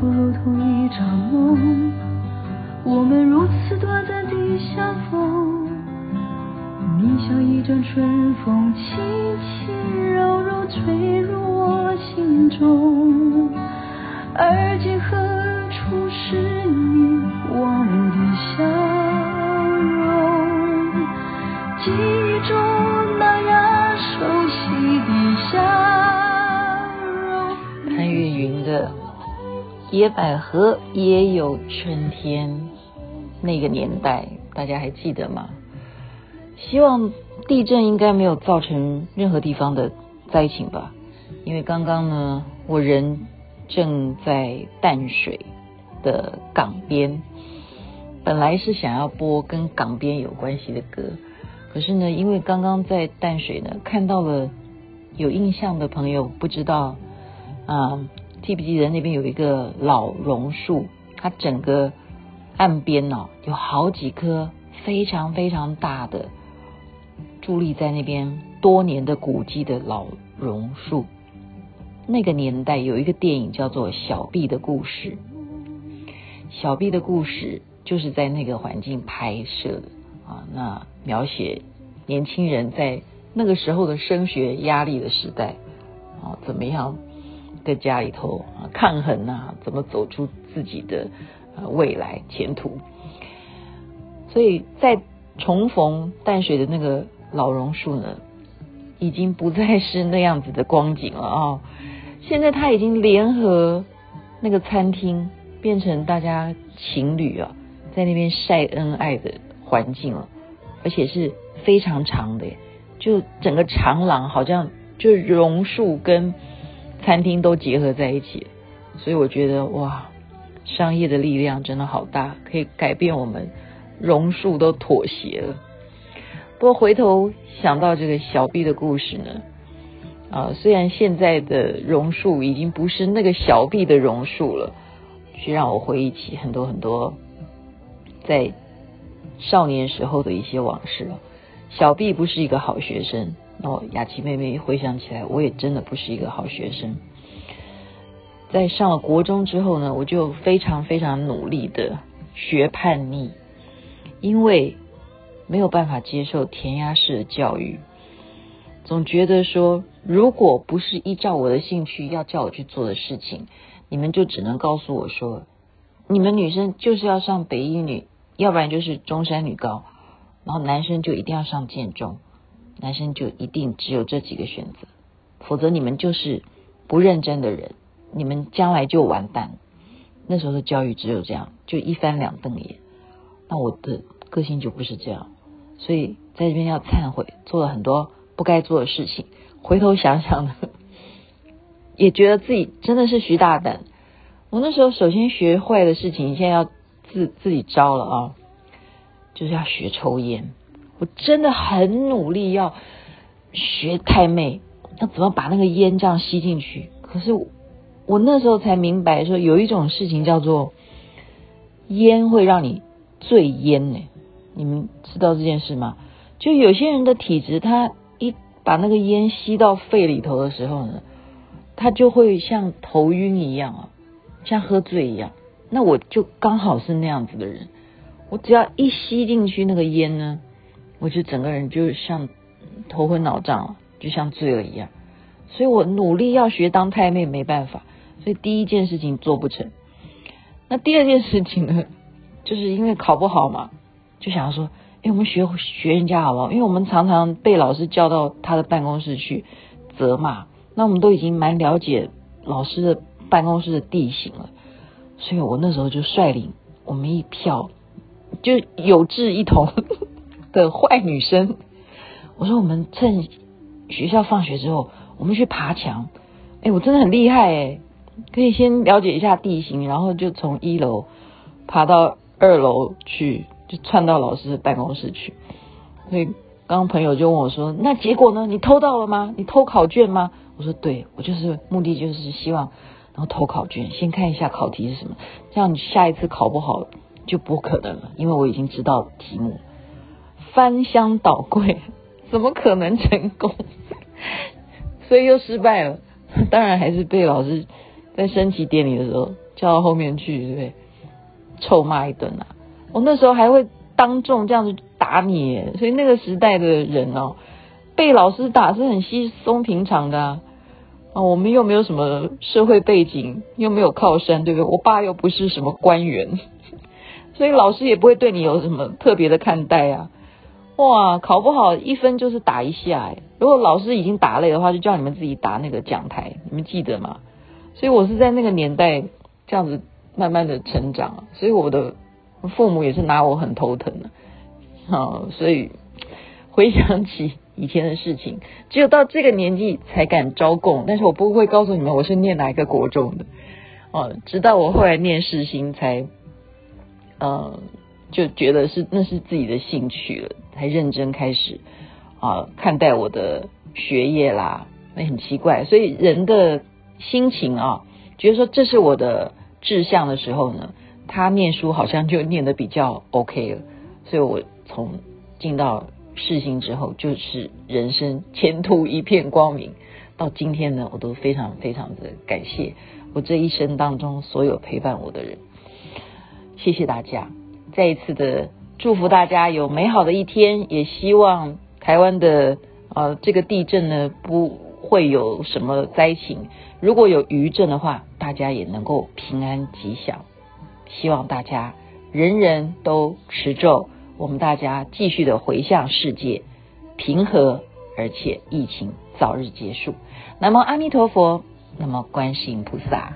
不如同一场梦？我们如此短暂的相逢，你像一阵春风，轻轻柔柔吹入我心中。而今何野百合也有春天》。那个年代，大家还记得吗？希望地震应该没有造成任何地方的灾情吧？因为刚刚呢，我人正在淡水的港边，本来是想要播跟港边有关系的歌，可是呢，因为刚刚在淡水呢看到了有印象的朋友不知道啊，记不记得那边有一个老榕树，它整个。岸边呢，有好几棵非常非常大的伫立在那边多年的古迹的老榕树。那个年代有一个电影叫做《小毕的故事》，小毕的故事就是在那个环境拍摄的啊。那描写年轻人在那个时候的升学压力的时代啊，怎么样在家里头抗衡啊，怎么走出自己的。未来前途，所以在重逢淡水的那个老榕树呢，已经不再是那样子的光景了啊、哦！现在它已经联合那个餐厅，变成大家情侣啊在那边晒恩爱的环境了，而且是非常长的，就整个长廊好像就榕树跟餐厅都结合在一起，所以我觉得哇。商业的力量真的好大，可以改变我们榕树都妥协了。不过回头想到这个小毕的故事呢，啊，虽然现在的榕树已经不是那个小毕的榕树了，却让我回忆起很多很多在少年时候的一些往事了。小毕不是一个好学生，哦，雅琪妹妹回想起来，我也真的不是一个好学生。在上了国中之后呢，我就非常非常努力的学叛逆，因为没有办法接受填鸭式的教育，总觉得说，如果不是依照我的兴趣要叫我去做的事情，你们就只能告诉我说，你们女生就是要上北一女，要不然就是中山女高，然后男生就一定要上建中，男生就一定只有这几个选择，否则你们就是不认真的人。你们将来就完蛋。那时候的教育只有这样，就一翻两瞪眼。那我的个性就不是这样，所以在这边要忏悔，做了很多不该做的事情。回头想想呢，也觉得自己真的是徐大胆。我那时候首先学坏的事情，现在要自自己招了啊，就是要学抽烟。我真的很努力要学太妹，要怎么把那个烟这样吸进去。可是我。那时候才明白，说有一种事情叫做烟会让你醉烟呢。你们知道这件事吗？就有些人的体质，他一把那个烟吸到肺里头的时候呢，他就会像头晕一样啊，像喝醉一样。那我就刚好是那样子的人，我只要一吸进去那个烟呢，我就整个人就像头昏脑胀，就像醉了一样。所以我努力要学当太妹，没办法。所以第一件事情做不成，那第二件事情呢，就是因为考不好嘛，就想要说，哎，我们学学人家好不好？因为我们常常被老师叫到他的办公室去责骂，那我们都已经蛮了解老师的办公室的地形了，所以我那时候就率领我们一票就有志一同 的坏女生，我说我们趁学校放学之后，我们去爬墙，哎，我真的很厉害哎。可以先了解一下地形，然后就从一楼爬到二楼去，就窜到老师的办公室去。所以刚刚朋友就问我说：“那结果呢？你偷到了吗？你偷考卷吗？”我说：“对，我就是目的就是希望，然后偷考卷，先看一下考题是什么，这样你下一次考不好就不可能了，因为我已经知道题目。翻箱倒柜，怎么可能成功？所以又失败了，当然还是被老师。在升旗典礼的时候叫到后面去，对不对？臭骂一顿啊！我那时候还会当众这样子打你，所以那个时代的人哦，被老师打是很稀松平常的啊。啊，我们又没有什么社会背景，又没有靠山，对不对？我爸又不是什么官员，所以老师也不会对你有什么特别的看待啊。哇，考不好一分就是打一下。如果老师已经打累的话，就叫你们自己打那个讲台，你们记得吗？所以我是在那个年代这样子慢慢的成长，所以我的父母也是拿我很头疼的。好，所以回想起以前的事情，只有到这个年纪才敢招供，但是我不会告诉你们我是念哪一个国中的。哦，直到我后来念世新才，呃。就觉得是那是自己的兴趣了，才认真开始啊看待我的学业啦。那很奇怪，所以人的心情啊，觉得说这是我的志向的时候呢，他念书好像就念得比较 OK 了。所以我从进到世新之后，就是人生前途一片光明。到今天呢，我都非常非常的感谢我这一生当中所有陪伴我的人。谢谢大家。再一次的祝福大家有美好的一天，也希望台湾的呃这个地震呢不会有什么灾情，如果有余震的话，大家也能够平安吉祥。希望大家人人都持咒，我们大家继续的回向世界平和，而且疫情早日结束。南无阿弥陀佛，南无观世音菩萨。